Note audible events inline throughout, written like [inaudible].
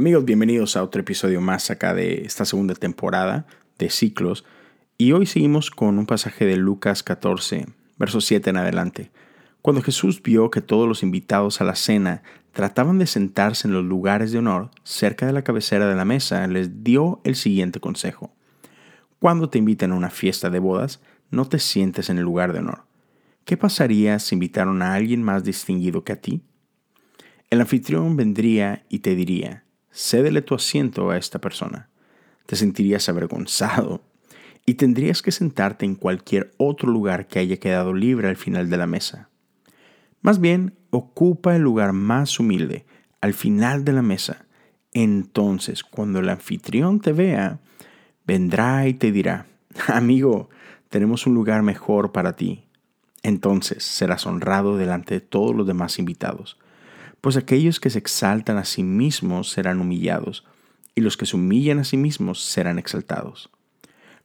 Amigos, bienvenidos a otro episodio más acá de esta segunda temporada de ciclos. Y hoy seguimos con un pasaje de Lucas 14, verso 7 en adelante. Cuando Jesús vio que todos los invitados a la cena trataban de sentarse en los lugares de honor cerca de la cabecera de la mesa, les dio el siguiente consejo. Cuando te inviten a una fiesta de bodas, no te sientes en el lugar de honor. ¿Qué pasaría si invitaron a alguien más distinguido que a ti? El anfitrión vendría y te diría, cédele tu asiento a esta persona. Te sentirías avergonzado y tendrías que sentarte en cualquier otro lugar que haya quedado libre al final de la mesa. Más bien, ocupa el lugar más humilde, al final de la mesa. Entonces, cuando el anfitrión te vea, vendrá y te dirá, amigo, tenemos un lugar mejor para ti. Entonces serás honrado delante de todos los demás invitados pues aquellos que se exaltan a sí mismos serán humillados, y los que se humillan a sí mismos serán exaltados.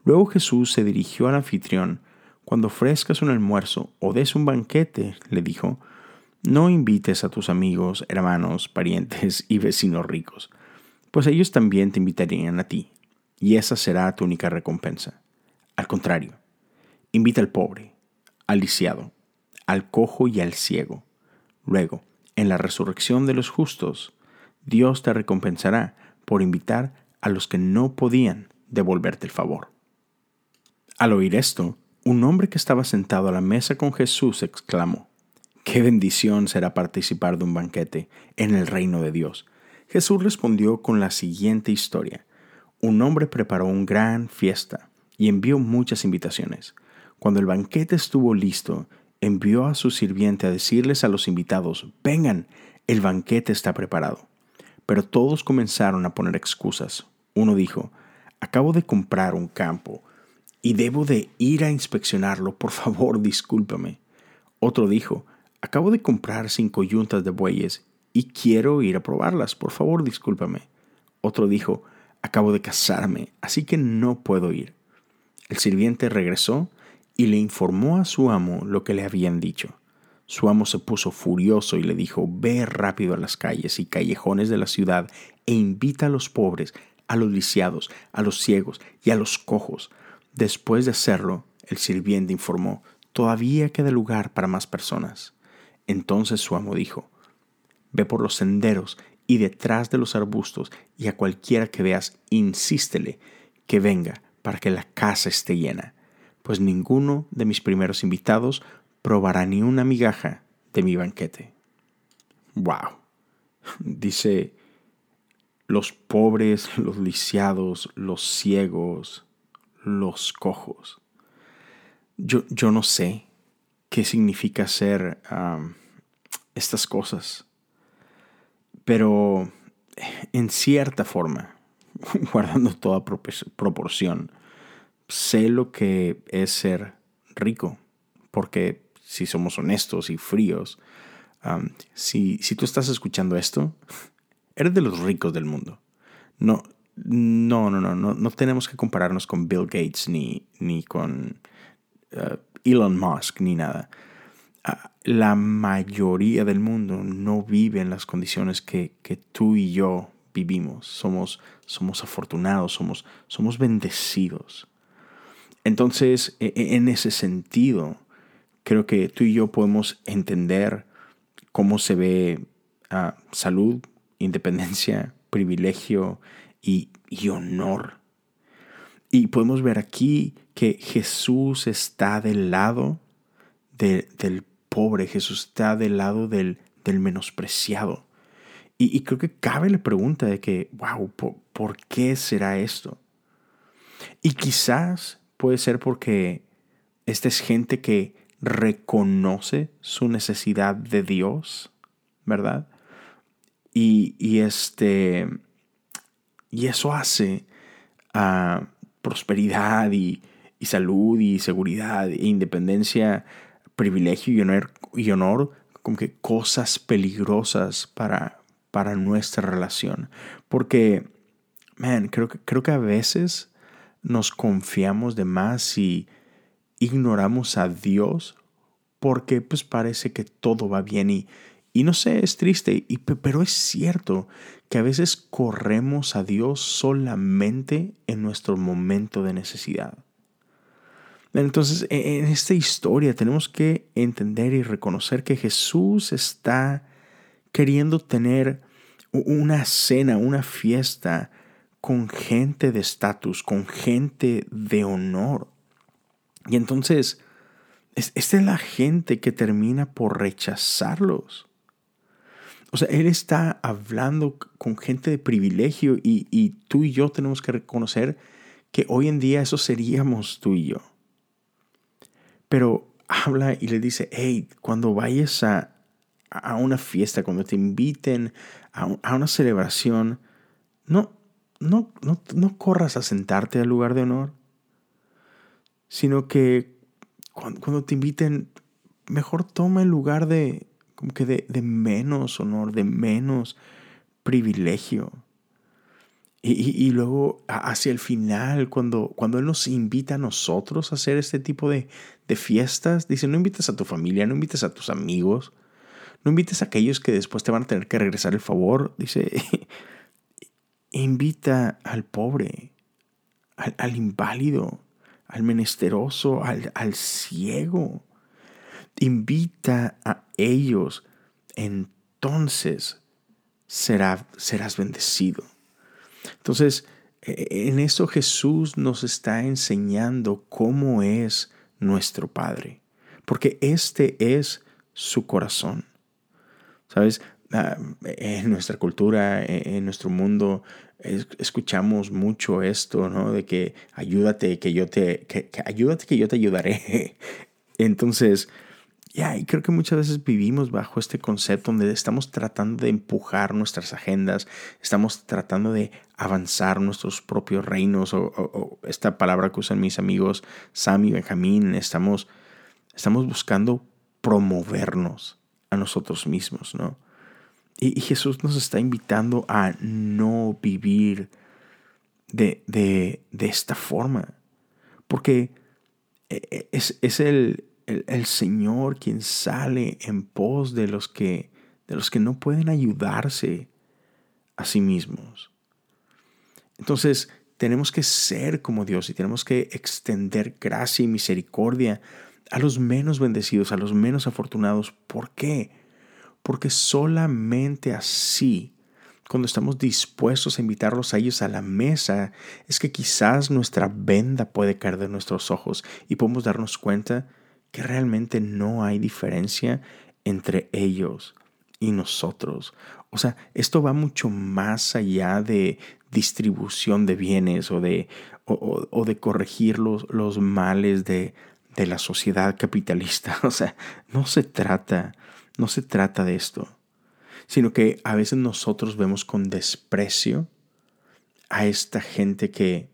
Luego Jesús se dirigió al anfitrión, cuando ofrezcas un almuerzo o des un banquete, le dijo, no invites a tus amigos, hermanos, parientes y vecinos ricos, pues ellos también te invitarían a ti, y esa será tu única recompensa. Al contrario, invita al pobre, al lisiado, al cojo y al ciego. Luego, en la resurrección de los justos, Dios te recompensará por invitar a los que no podían devolverte el favor. Al oír esto, un hombre que estaba sentado a la mesa con Jesús exclamó, Qué bendición será participar de un banquete en el reino de Dios. Jesús respondió con la siguiente historia. Un hombre preparó una gran fiesta y envió muchas invitaciones. Cuando el banquete estuvo listo, envió a su sirviente a decirles a los invitados, vengan, el banquete está preparado. Pero todos comenzaron a poner excusas. Uno dijo, acabo de comprar un campo y debo de ir a inspeccionarlo, por favor, discúlpame. Otro dijo, acabo de comprar cinco yuntas de bueyes y quiero ir a probarlas, por favor, discúlpame. Otro dijo, acabo de casarme, así que no puedo ir. El sirviente regresó y le informó a su amo lo que le habían dicho. Su amo se puso furioso y le dijo, ve rápido a las calles y callejones de la ciudad e invita a los pobres, a los lisiados, a los ciegos y a los cojos. Después de hacerlo, el sirviente informó, todavía queda lugar para más personas. Entonces su amo dijo, ve por los senderos y detrás de los arbustos y a cualquiera que veas, insístele que venga para que la casa esté llena pues ninguno de mis primeros invitados probará ni una migaja de mi banquete. ¡Wow! [laughs] Dice, los pobres, los lisiados, los ciegos, los cojos. Yo, yo no sé qué significa hacer estas cosas, pero en cierta forma, [laughs] guardando toda proporción, sé lo que es ser rico, porque si somos honestos y fríos, si, si tú estás escuchando esto, [laughs] eres de los ricos del mundo. No, no, no, no, no, tenemos que compararnos con Bill Gates ni, ni con uh, Elon Musk ni nada. Ah, la mayoría del mundo no vive en las condiciones que, que tú y yo vivimos. Somos, somos afortunados, somos, somos bendecidos. Entonces, e, e, en ese sentido, creo que tú y yo podemos entender cómo se ve ah, salud, independencia, [laughs] privilegio y, honor. Y podemos ver aquí que Jesús está del lado del pobre, Jesús está del lado del, menospreciado. Y, creo que cabe la pregunta de que, wow, ¿por qué será esto? Y quizás puede ser porque esta es gente que reconoce su necesidad de Dios, ¿verdad? Y, este, y eso hace a prosperidad y, salud y seguridad e independencia, privilegio y honor, y honor como que cosas peligrosas para, para nuestra relación. Porque, man, creo que, creo que a veces nos confiamos de más y ignoramos a Dios porque pues parece que todo va bien y, Y no sé, es triste, pero es cierto que a veces corremos a Dios solamente en nuestro momento de necesidad. Entonces, e, en esta historia tenemos que entender y reconocer que Jesús está queriendo tener una cena, una fiesta con gente de estatus, con gente de honor. Y entonces, esta es la gente que termina por rechazarlos. O sea, Él está hablando con gente de privilegio y, tú y yo tenemos que reconocer que hoy en día eso seríamos tú y yo. Pero habla y le dice, hey, cuando vayas a, a una fiesta, cuando te inviten a, a una celebración, no, no, no, no corras a sentarte al lugar de honor, sino que cuando, te inviten, mejor toma el lugar de, como que de, menos honor, de menos privilegio. Y, luego hacia el final, cuando, cuando Él nos invita a nosotros a hacer este tipo de, de, fiestas, dice, no invites a tu familia, no invites a tus amigos, no invites a aquellos que después te van a tener que regresar el favor. Dice, [laughs] invita al pobre, al, inválido, al menesteroso, al, ciego invita a ellos, entonces serás bendecido. Entonces, e, en eso Jesús nos está enseñando cómo es nuestro Padre, porque este es su corazón. ¿Sabes? Ah, en nuestra cultura, en nuestro mundo, escuchamos mucho esto, ¿no? De que ayúdate, que yo te, que ayúdate, que yo te ayudaré. [laughs] Entonces, ya, y creo que muchas veces vivimos bajo este concepto donde estamos tratando de empujar nuestras agendas, estamos tratando de avanzar nuestros propios reinos, o, esta palabra que usan mis amigos Sam y Benjamín, estamos, estamos buscando promovernos a nosotros mismos, ¿no? Y, Jesús nos está invitando a no vivir de, de, de esta forma, porque e, e, es, es el, el, Señor quien sale en pos de los que de los que no pueden ayudarse a sí mismos. Entonces, tenemos que ser como Dios y tenemos que extender gracia y misericordia a los menos bendecidos, a los menos afortunados. ¿Por qué? Porque solamente así, cuando estamos dispuestos a invitarlos a ellos a la mesa, es que quizás nuestra venda puede caer de nuestros ojos y podemos darnos cuenta que realmente no hay diferencia entre ellos y nosotros. O sea, esto va mucho más allá de distribución de bienes o de, o, de corregir los, los males de, de la sociedad capitalista. [laughs] O sea, no se trata, no se trata de esto, sino que a veces nosotros vemos con desprecio a esta gente que,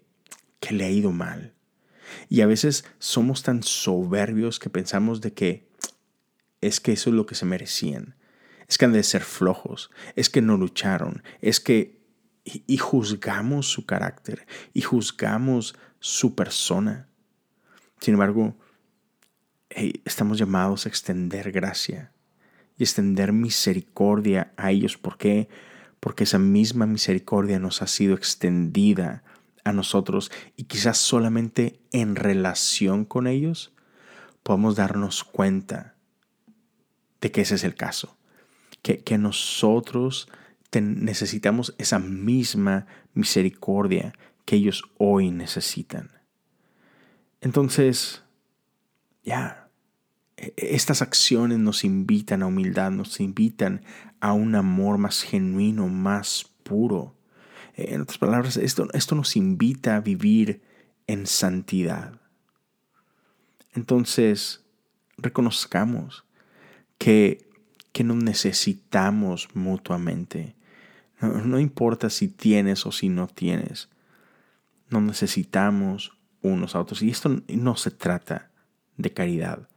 que le ha ido mal, y a veces somos tan soberbios que pensamos de que es que eso es lo que se merecían. Es que han de ser flojos, es que no lucharon, es que... Y, juzgamos su carácter y juzgamos su persona. Sin embargo, estamos llamados a extender gracia y extender misericordia a ellos. ¿Por qué? Porque esa misma misericordia nos ha sido extendida a nosotros y quizás solamente en relación con ellos podemos darnos cuenta de que ese es el caso, que, que nosotros necesitamos esa misma misericordia que ellos hoy necesitan. Entonces, ya, estas acciones nos invitan a humildad, nos invitan a un amor más genuino, más puro en otras palabras, esto, esto nos invita a vivir en santidad. Entonces, reconozcamos que, que nos necesitamos mutuamente. No, no, importa si tienes o si no tienes. Nos necesitamos unos a otros. Y esto no se trata de caridad.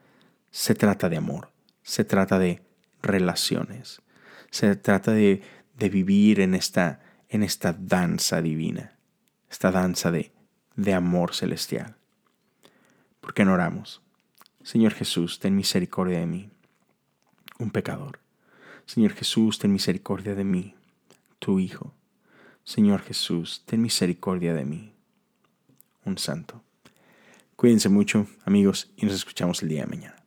Se trata de amor. Se trata de relaciones. Se trata de, de vivir en esta en esta danza divina, esta danza de, de amor celestial. ¿Por qué no oramos? Señor Jesús, ten misericordia de mí, un pecador. Señor Jesús, ten misericordia de mí, tu Hijo. Señor Jesús, ten misericordia de mí, un santo. Cuídense mucho, amigos, y nos escuchamos el día de mañana.